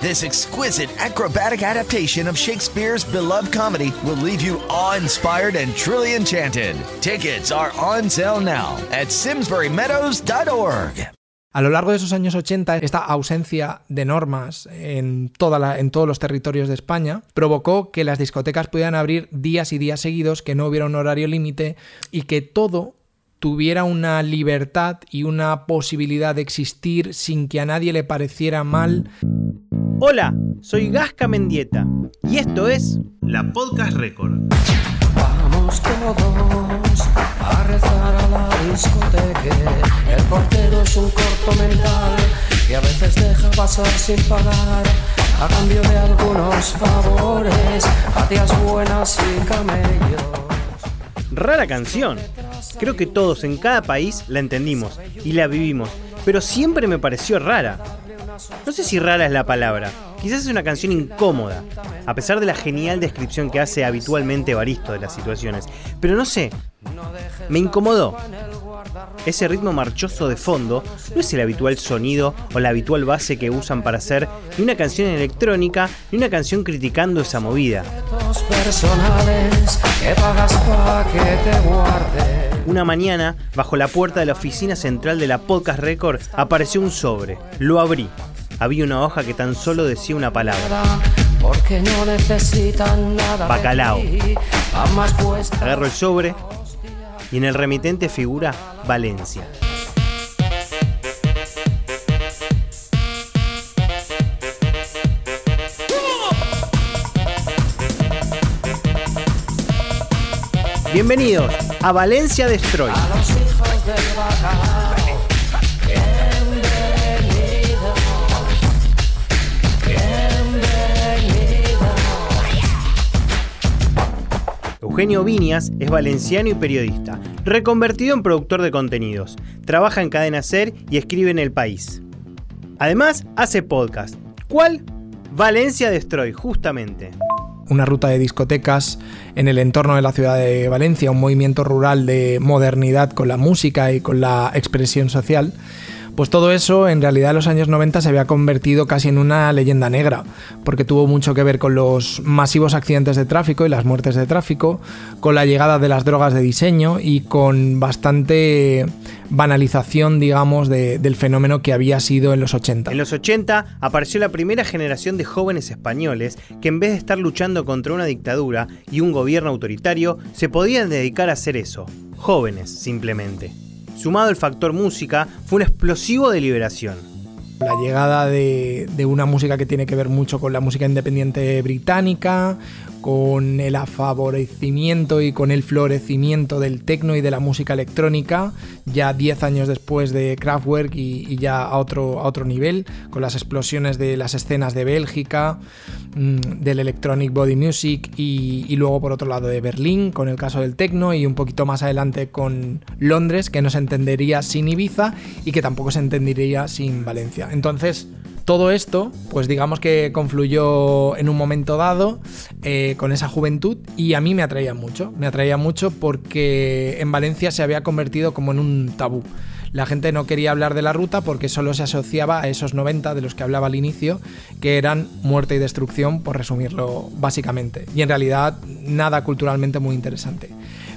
This exquisite acrobatic adaptation of Shakespeare's beloved comedy will leave you awe-inspired and truly enchanted. Tickets are on sale now at simsburymeadows.org. A lo largo de esos años 80, esta ausencia de normas en, toda la, en todos los territorios de España provocó que las discotecas pudieran abrir días y días seguidos, que no hubiera un horario límite y que todo tuviera una libertad y una posibilidad de existir sin que a nadie le pareciera mal. Hola, soy Gasca Mendieta y esto es La Podcast Record. Vamos todos a rezar a la discoteca. El portero es un corto mental que a veces deja pasar sin pagar a cambio de algunos favores, a tías buenas y camellos. Rara canción. Creo que todos en cada país la entendimos y la vivimos, pero siempre me pareció rara. No sé si rara es la palabra, quizás es una canción incómoda, a pesar de la genial descripción que hace habitualmente Baristo de las situaciones, pero no sé, me incomodó. Ese ritmo marchoso de fondo no es el habitual sonido o la habitual base que usan para hacer ni una canción electrónica ni una canción criticando esa movida. Una mañana, bajo la puerta de la oficina central de la Podcast Record, apareció un sobre. Lo abrí. Había una hoja que tan solo decía una palabra. Bacalao. Agarro el sobre y en el remitente figura Valencia. Bienvenidos a Valencia Destroy. los hijos del Eugenio Viñas es valenciano y periodista, reconvertido en productor de contenidos. Trabaja en Cadena Ser y escribe en El País. Además, hace podcast. ¿Cuál? Valencia Destroy, justamente. una ruta de discotecas en el entorno de la ciudad de Valencia, un movimiento rural de modernidad con la música y con la expresión social, pues todo eso en realidad en los años 90 se había convertido casi en una leyenda negra, porque tuvo mucho que ver con los masivos accidentes de tráfico y las muertes de tráfico, con la llegada de las drogas de diseño y con bastante banalización, digamos, de- del fenómeno que había sido en los 80. En los 80 apareció la primera generación de jóvenes españoles que en vez de estar luchando contra una dictadura y un gobierno autoritario, se podían dedicar a hacer eso. Jóvenes, simplemente. Sumado el factor música, fue un explosivo de liberación. La llegada de, de una música que tiene que ver mucho con la música independiente británica, con el afavorecimiento y con el florecimiento del techno y de la música electrónica, ya 10 años después de Kraftwerk y, ya a otro, a otro nivel, con las explosiones de las escenas de Bélgica, mm, del Electronic Body Music y, y luego por otro lado de Berlín, con el caso del techno y un poquito más adelante con Londres, que no se entendería sin Ibiza y que tampoco se entendería sin Valencia. Entonces, todo esto, pues digamos que confluyó en un momento dado eh, con esa juventud y a mí me atraía mucho. Me atraía mucho porque en Valencia se había convertido como en un tabú. La gente no quería hablar de la ruta porque solo se asociaba a esos 90 de los que hablaba al inicio, que eran muerte y destrucción, por resumirlo básicamente. Y en realidad nada culturalmente muy interesante.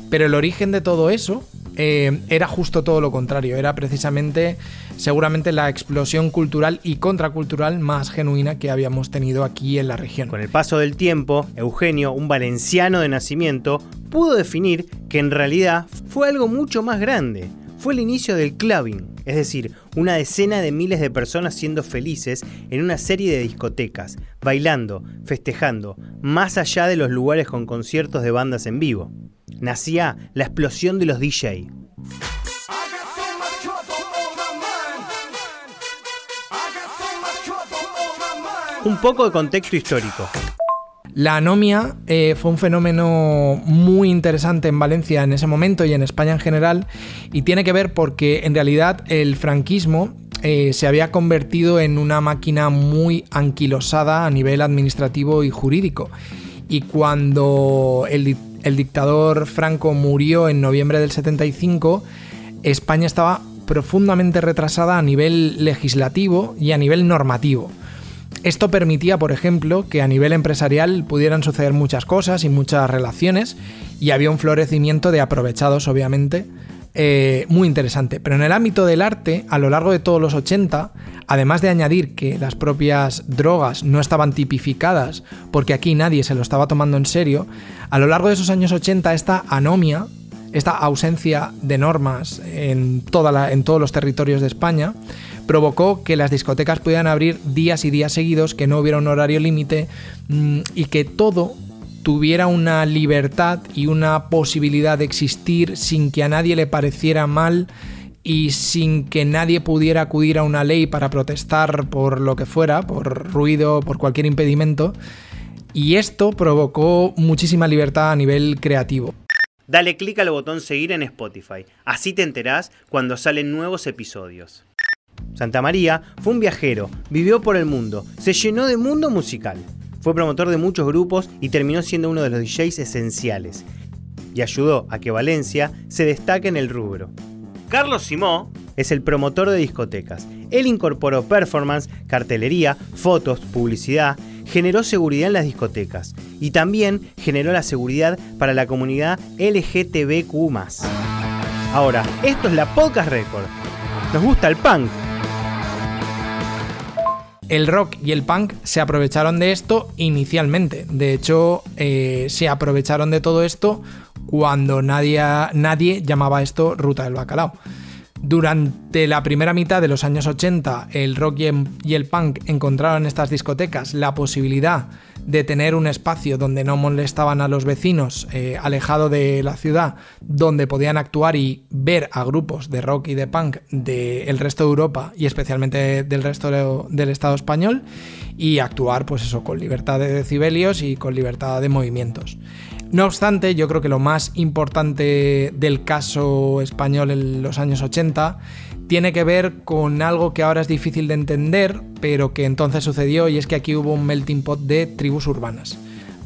Pero el origen de todo eso eh, era justo todo lo contrario, era precisamente seguramente la explosión cultural y contracultural más genuina que habíamos tenido aquí en la región. Con el paso del tiempo, Eugenio, un valenciano de nacimiento, pudo definir que en realidad fue algo mucho más grande. Fue el inicio del clubbing, es decir, una decena de miles de personas siendo felices en una serie de discotecas, bailando, festejando, más allá de los lugares con conciertos de bandas en vivo. Nacía la explosión de los DJ. Un poco de contexto histórico. La anomia eh, fue un fenómeno muy interesante en Valencia en ese momento y en España en general Y tiene que ver porque en realidad el franquismo eh, se había convertido en una máquina muy anquilosada a nivel administrativo y jurídico. Y cuando el, el dictador Franco murió en noviembre del 75, España estaba profundamente retrasada a nivel legislativo y a nivel normativo. Esto permitía, por ejemplo, que a nivel empresarial pudieran suceder muchas cosas y muchas relaciones y había un florecimiento de aprovechados, obviamente, eh, muy interesante. Pero en el ámbito del arte, a lo largo de todos los 80, además de añadir que las propias drogas no estaban tipificadas porque aquí nadie se lo estaba tomando en serio, a lo largo de esos años 80 esta anomia, esta ausencia de normas en, todos los territorios de España, provocó que las discotecas pudieran abrir días y días seguidos, que no hubiera un horario límite mm, y que todo tuviera una libertad y una posibilidad de existir sin que a nadie le pareciera mal y sin que nadie pudiera acudir a una ley para protestar por lo que fuera, por ruido, por cualquier impedimento. Y esto provocó muchísima libertad a nivel creativo. Dale clic al botón seguir en Spotify, así te enterás cuando salen nuevos episodios. Santa María fue un viajero, vivió por el mundo, se llenó de mundo musical. Fue promotor de muchos grupos y terminó siendo uno de los DJs esenciales. Y ayudó a que Valencia se destaque en el rubro. Carlos Simó es el promotor de discotecas. Él incorporó performance, cartelería, fotos, publicidad, generó seguridad en las discotecas y también generó la seguridad para la comunidad LGTBQ. Ahora, esto es la Podcast Record. Nos gusta el punk, el rock y el punk se aprovecharon de esto inicialmente. De hecho, eh, se aprovecharon de todo esto cuando nadie, nadie llamaba esto Ruta del Bacalao. Durante la primera mitad de los años 80, el rock y el punk encontraron en estas discotecas la posibilidad de tener un espacio donde no molestaban a los vecinos, eh, alejado de la ciudad, donde podían actuar y ver a grupos de rock y de punk del resto de Europa y especialmente del resto del Estado español y actuar pues eso con libertad de decibelios y con libertad de movimientos. No obstante, yo creo que lo más importante del caso español en los años 80 tiene que ver con algo que ahora es difícil de entender, pero que entonces sucedió y es que aquí hubo un melting pot de tribus urbanas.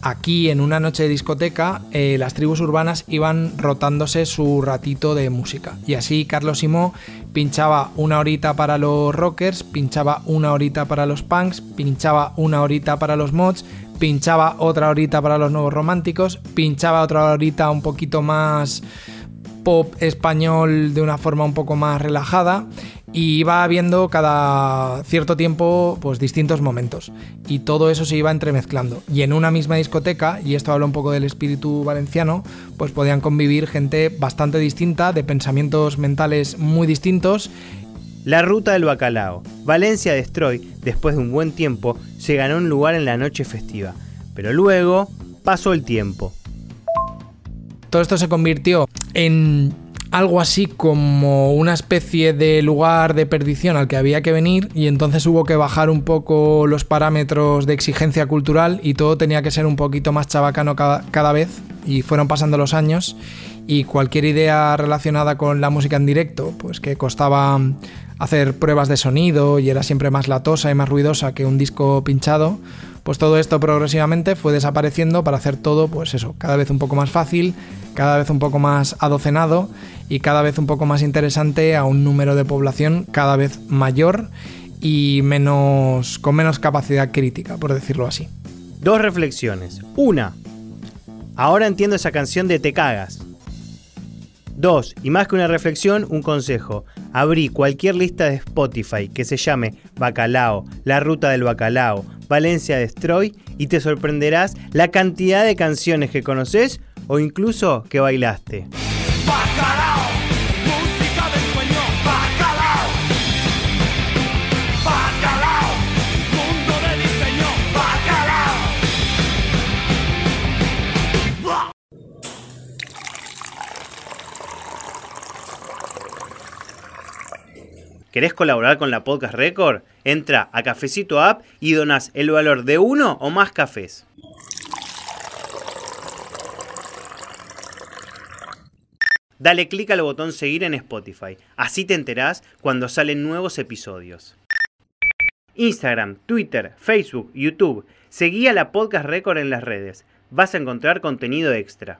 Aquí en una noche de discoteca eh, las tribus urbanas iban rotándose su ratito de música y así Carlos Simó pinchaba una horita para los rockers, pinchaba una horita para los punks, pinchaba una horita para los mods, pinchaba otra horita para los nuevos románticos, pinchaba otra horita un poquito más pop español de una forma un poco más relajada y iba viendo cada cierto tiempo pues distintos momentos. Y todo eso se iba entremezclando. Y en una misma discoteca y esto habla un poco del espíritu valenciano pues podían convivir gente bastante distinta de pensamientos mentales muy distintos la ruta del bacalao. Valencia Destroy, después de un buen tiempo, se ganó un lugar en la noche festiva. Pero luego pasó el tiempo. Todo esto se convirtió en algo así como una especie de lugar de perdición al que había que venir y entonces hubo que bajar un poco los parámetros de exigencia cultural y todo tenía que ser un poquito más chabacano cada, vez y fueron pasando los años y cualquier idea relacionada con la música en directo, pues que costaba hacer pruebas de sonido y era siempre más latosa y más ruidosa que un disco pinchado, pues todo esto progresivamente fue desapareciendo para hacer todo, pues eso, cada vez un poco más fácil, cada vez un poco más adocenado y cada vez un poco más interesante a un número de población cada vez mayor y menos con menos capacidad crítica, por decirlo así. Dos reflexiones. Una, ahora entiendo esa canción de Te cagas. Dos, y más que una reflexión, un consejo. Abrí cualquier lista de Spotify que se llame Bacalao, La Ruta del Bacalao, Valencia Destroy y te sorprenderás la cantidad de canciones que conoces o incluso que bailaste. ¿Querés colaborar con la Podcast Record? Entra a Cafecito App y donas el valor de uno o más cafés. Dale clic al botón seguir en Spotify, así te enterás cuando salen nuevos episodios. Instagram, Twitter, Facebook, YouTube. Seguí a la Podcast Record en las redes. Vas a encontrar contenido extra.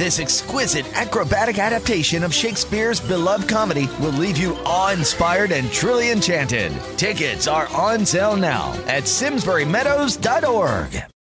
this exquisite acrobatic adaptation of Shakespeare's beloved comedy will leave you awe inspired and truly enchanted. Tickets are on sale now at SimsburyMeadows.org.